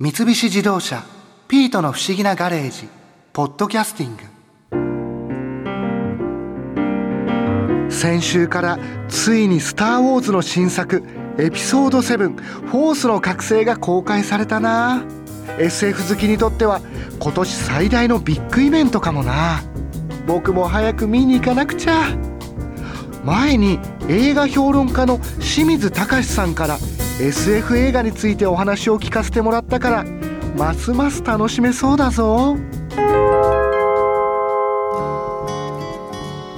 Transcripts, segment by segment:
三菱自動車「ピートの不思議なガレージ」「ポッドキャスティング」先週からついに「スター・ウォーズ」の新作エピソード7「フォースの覚醒」が公開されたな。SF 好きにとっては今年最大のビッグイベントかもな。僕も早く見に行かなくちゃ。前に映画評論家の清水隆さんから SF 映画についてお話を聞かせてもらったからますます楽しめそうだぞ。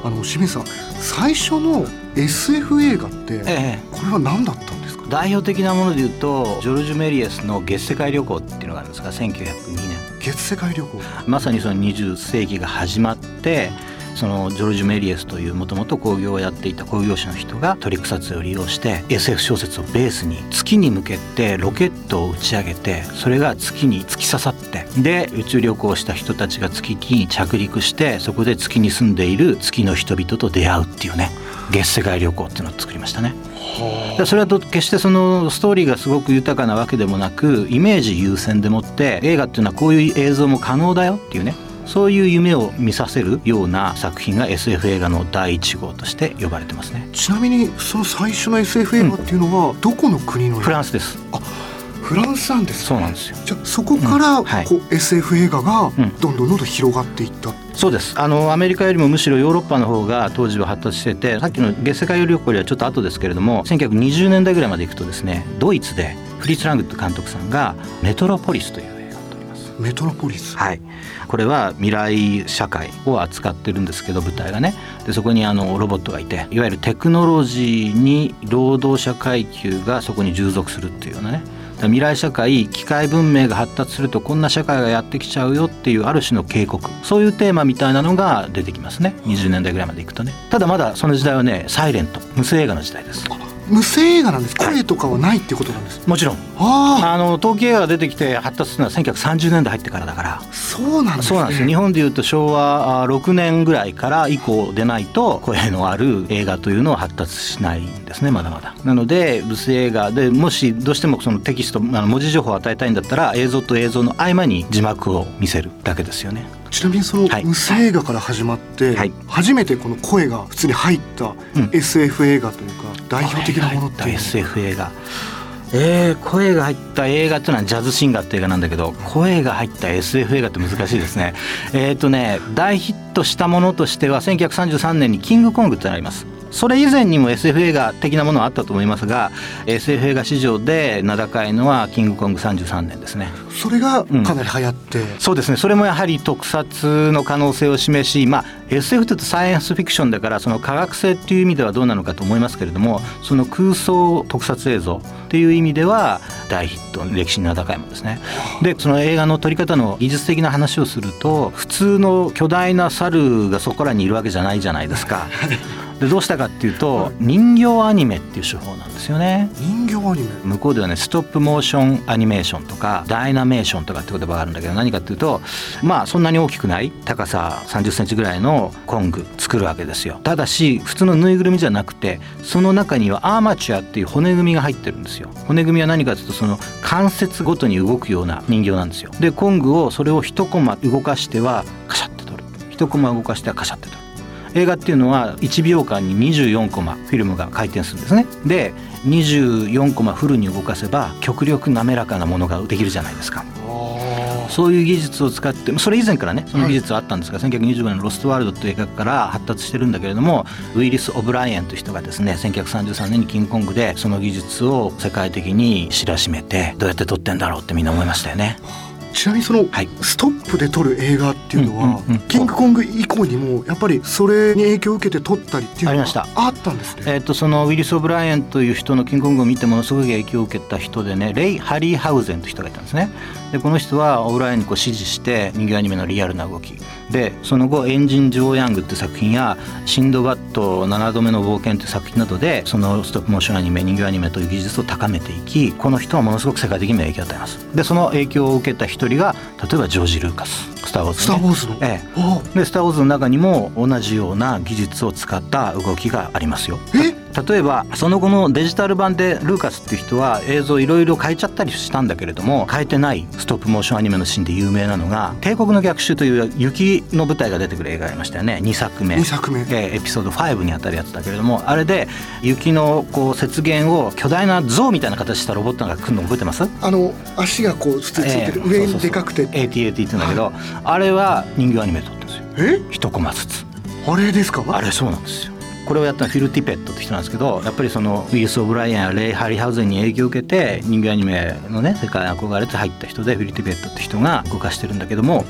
あの清水さん最初の SF 映画ってええ。これは何だったんですか？代表的なもので言うとジョルジュ・メリエスの「月世界旅行」っていうのがあるんですが1902年月世界旅行まさにその20世紀が始まってそのジョルジュ・メリエスというもともと工業をやっていた工業者の人がトリック撮影を利用して SF 小説をベースに月に向けてロケットを打ち上げてそれが月に突き刺さってで宇宙旅行をした人たちが月に着陸してそこで月に住んでいる月の人々と出会うっていうね月世界旅行っていうのを作りましたね。でそれはと決してそのストーリーがすごく豊かなわけでもなくイメージ優先でもって映画っていうのはこういう映像も可能だよっていうねそういう夢を見させるような作品が SF 映画の第1号として呼ばれてますね。ちなみにその最初の SF 映画っていうのはどこの国の？フランスです。フランスなんですねそうなんですよ。じゃあそこからうん。はい。こう SF 映画がうん。どんどんどんどん広がっていった、そうです。あのアメリカよりもむしろヨーロッパの方が当時は発達しててさっきの月世界旅行よりはちょっと後ですけれども1920年代ぐらいまで行くとですねドイツでフリッツ・ラングット監督さんが「メトロポリス」というメトロポリス、はい、これは未来社会を扱ってるんですけど舞台がね。でそこにあのロボットがいていわゆるテクノロジーに労働者階級がそこに従属するっていうようなね。未来社会機械文明が発達するとこんな社会がやってきちゃうよっていうある種の警告。そういうテーマみたいなのが出てきますね。20年代ぐらいまでいくとね。ただまだその時代はねサイレント。無声映画の時代です。無声映画なんです。声とかはないってことなんです。もちろん。ああの陶器映画が出てきて発達するのは1930年代入ってからだから。あそうなんですね。そうなんです日本でいうと昭和あ6年ぐらいから以降でないと声のある映画というのは発達しないんですねまだまだ。なので無声映画でもしどうしてもそのテキストあの文字情報を与えたいんだったら映像と映像の合間に字幕を見せるだけですよねちなみにそのはい。無声映画から始まって、はい。初めてこの声が普通に入ったうん。SF 映画というか代表的なものっていうのは？SF 映画。えー、声が入った映画っていうのはジャズシンガーって映画なんだけど声が入った SF 映画って難しいですね。えっ、とね大ヒットしたものとしては1933年に「キングコング」ってのがありますそれ以前にも SF 映画的なものはあったと思いますが SF 映画史上で名高いのは「キングコング33年」ですねそれがかなり流行って、そうですねそれもやはり特撮の可能性を示し、まあ、SF というとサイエンスフィクションだからその科学性っていう意味ではどうなのかと思いますけれどもその空想特撮映像っていう意味では大ヒット歴史に名高いものですね。でその映画の撮り方の技術的な話をすると普通の巨大な猿がそこらにいるわけじゃないじゃないですか。でどうしたかっていうと人形アニメっていう手法なんですよね。人形アニメ？向こうではねストップモーションアニメーションとかダイナメーションとかって言葉があるんだけど何かっていうとまあそんなに大きくない高さ3 0センチぐらいのコング作るわけですよ。ただし普通のぬいぐるみじゃなくてその中にはアーマチュアっていう骨組みが入ってるんですよ。骨組みは何かというとその関節ごとに動くような人形なんですよ。でコングをそれを一コマ動かしてはカシャって取る。一コマ動かしてはカシャって取る映画っていうのは1秒間に24コマフィルムが回転するんですね。で24コマフルに動かせば極力滑らかなものができるじゃないですか。そういう技術を使ってそれ以前からねその技術はあったんですが、1925年の「ロストワールド」という映画から発達してるんだけれどもウィリス・オブライエンという人がですね1933年にキングコングでその技術を世界的に知らしめてどうやって撮ってんだろうってみんな思いましたよね。ちなみにそのはい。ストップで撮る映画っていうのは、うんうんうん。キングコング以降にもやっぱりそれに影響を受けて撮ったりっていうのがありました。あったんですね。えー、とそのウィリス・オブライエンという人のキングコングを見てものすごい影響を受けた人でねレイ・ハリーハウゼンという人がいたんですねでこの人はオブライエンにこう指示して人形アニメのリアルな動き。でその後「エンジン・ジョー・ヤング」って作品や「シンドバッド7度目の冒険」という作品などでそのストップモーションアニメ人形アニメという技術を高めていきこの人はものすごく世界的にも影響を与えます。でその影響を受けた一人が例えばジョージ・ルーカス「スター・ウォーズ、ね」スター・ウォーズの、ええ。あ。で「スター・ウォーズ」の中にも同じような技術を使った動きがありますよ。え？例えばその後のデジタル版でルーカスっていう人は映像いろいろ変えちゃったりしたんだけれども変えてないストップモーションアニメのシーンで有名なのが「帝国の逆襲」という雪の舞台が出てくる映画がありましたよね。2作目。2作目。えエピソード5にあたるやつだけれどもあれで雪のこう雪原を巨大な像みたいな形したロボットが来るの覚えてます？あの足がこうついてる、上にでかくて。ATAT って言うんだけど、あれは人形アニメで撮ってるんですよ。え？一コマずつ。あれですか？あれそうなんですよこれをやったフィル・ティペットって人なんですけどやっぱりそのウィルス・オブライアンやレイ・ハリハウゼンに影響を受けて人形アニメのね世界に憧れて入った人でフィル・ティペットって人が動かしてるんだけども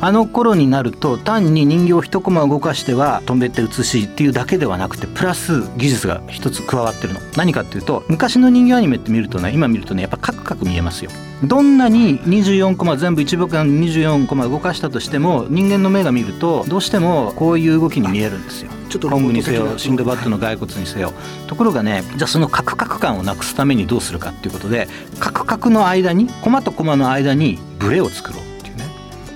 あの頃になると単に人形一コマ動かしては止めて写しっていうだけではなくてプラス技術が一つ加わってるの。何かっていうと昔の人形アニメって見るとね今見るとねやっぱカクカク見えますよ。どんなに24コマ全部1秒間24コマ動かしたとしても人間の目が見るとどうしてもこういう動きに見えるんですよ。ちょっとコングにせよシンドバッドの骸骨にせよ。ところがねじゃあそのカクカク感をなくすためにどうするかっていうことでカクカクの間にコマとコマの間にブレを作ろうっていうね。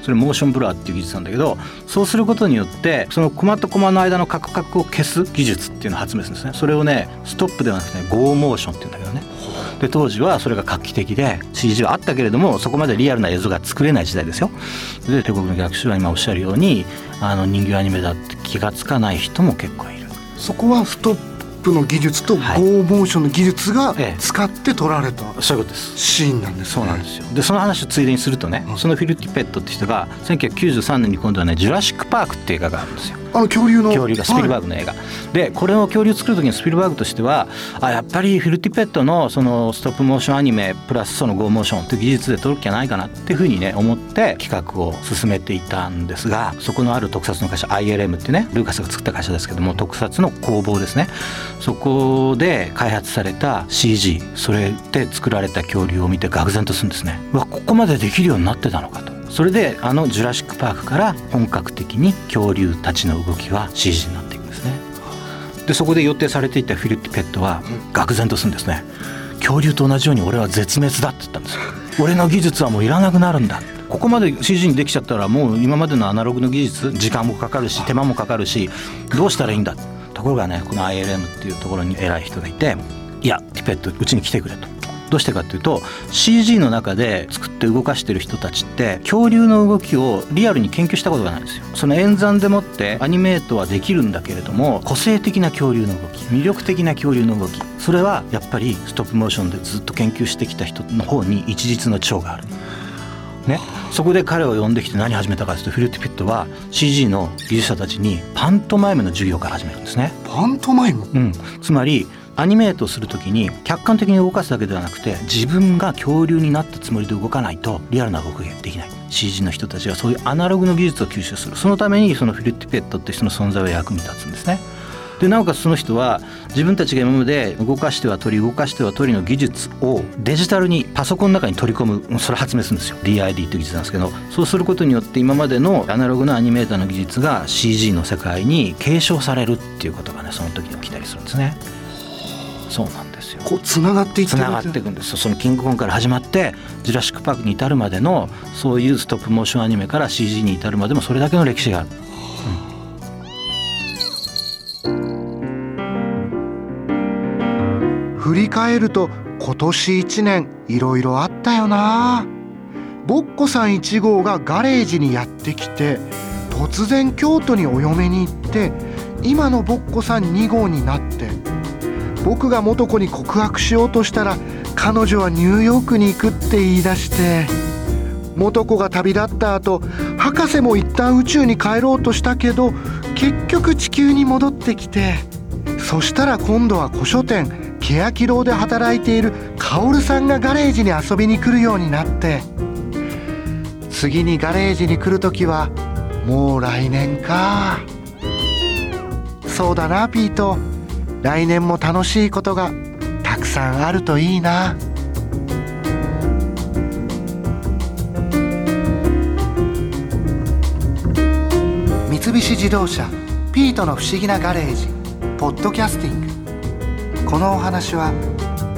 それ motion blur っていう技術なんだけどそうすることによってそのコマとコマの間のカクカクを消す技術っていうのを発明するんですね。それをねストップではなくてね go motion っていうんだけどね。で当時はそれが画期的で CG はあったけれどもそこまでリアルな映像が作れない時代ですよ。で帝国の逆襲は今おっしゃるようにあの人形アニメだって気がつかない人も結構いる。そこはストップの技術とゴはい。ーモーションの技術がええ。使って撮られたそういうことです。シーンなんですね。そうなんですよ。でその話をついでにするとね、うん。そのフィル・ティペットって人が1993年に今度はね「ジュラシック・パーク」っていう映画があるんですよあの恐竜の。恐竜がスピルバーグ、グの映画、でこれを恐竜作る時にスピルバーグとしてはあやっぱりフィル・ティペットのそのストップモーションアニメプラスそのゴーモーションという技術で撮る気はないかなっていうふうにね思って企画を進めていたんですがそこのある特撮の会社 ILM ってねルーカスが作った会社ですけども特撮の工房ですね。そこで開発された CG それで作られた恐竜を見て愕然とするんですね。うわここまでできるようになってたのかとそれであの「ジュラシック・パーク」から本格的に恐竜たちの動きは CG になっていくんですね。でそこで予定されていたフィル・ティペットは愕然とするんですね。恐竜と同じように俺は絶滅だって言ったんですよ。俺の技術はもういらなくなるんだ。ここまで CG にできちゃったらもう今までのアナログの技術時間もかかるし手間もかかるしどうしたらいいんだところがねこの ILM っていうところに偉い人がいていやティペットうちに来てくれとどうしてかっていうと CG の中で作って動かしてる人たちって恐竜の動きをリアルに研究したことがないんですよ。その演算でもってアニメートはできるんだけれども個性的な恐竜の動き魅力的な恐竜の動きそれはやっぱりストップモーションでずっと研究してきた人の方に一日の長がある。ね、そこで彼を呼んできて何始めたかというとフィル・ティペットは CG の技術者たちにパントマイムの授業から始めるんですね。パントマイム？うん、つまりアニメートする時に客観的に動かすだけではなくて自分が恐竜になったつもりで動かないとリアルな動きができない。CG の人たちがそういうアナログの技術を吸収する。そのためにそのフィル・ティペットって人の存在は役に立つんですね。でなおかつその人は自分たちが今まで動かしては取り動かしては取りの技術をデジタルにパソコンの中に取り込むそれ発明するんですよ。DID という技術なんですけどそうすることによって今までのアナログなアニメーターの技術が CG の世界に継承されるっていうことがねその時に起きたりするんですね。そうなんですよ。こうつながっていってる。つながっていくんですよ。そのキングコングから始まってジュラシック・パークに至るまでのそういうストップモーションアニメから CG に至るまでもそれだけの歴史がある。振り返ると今年1年いろいろあったよな。ボッコさん1号がガレージにやってきて突然京都にお嫁に行って今のボッコさん2号になって僕が元子に告白しようとしたら彼女はニューヨークに行くって言い出して元子が旅立った後博士も一旦宇宙に帰ろうとしたけど結局地球に戻ってきてそしたら今度は古書店欅堂で働いているカオルさんがガレージに遊びに来るようになって次にガレージに来る時はもう来年か。そうだなピート。来年も楽しいことがたくさんあるといいな三菱自動車ピートの不思議なガレージポッドキャスティングこのお話は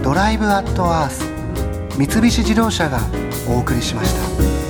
ドライブアットアース三菱自動車がお送りしました。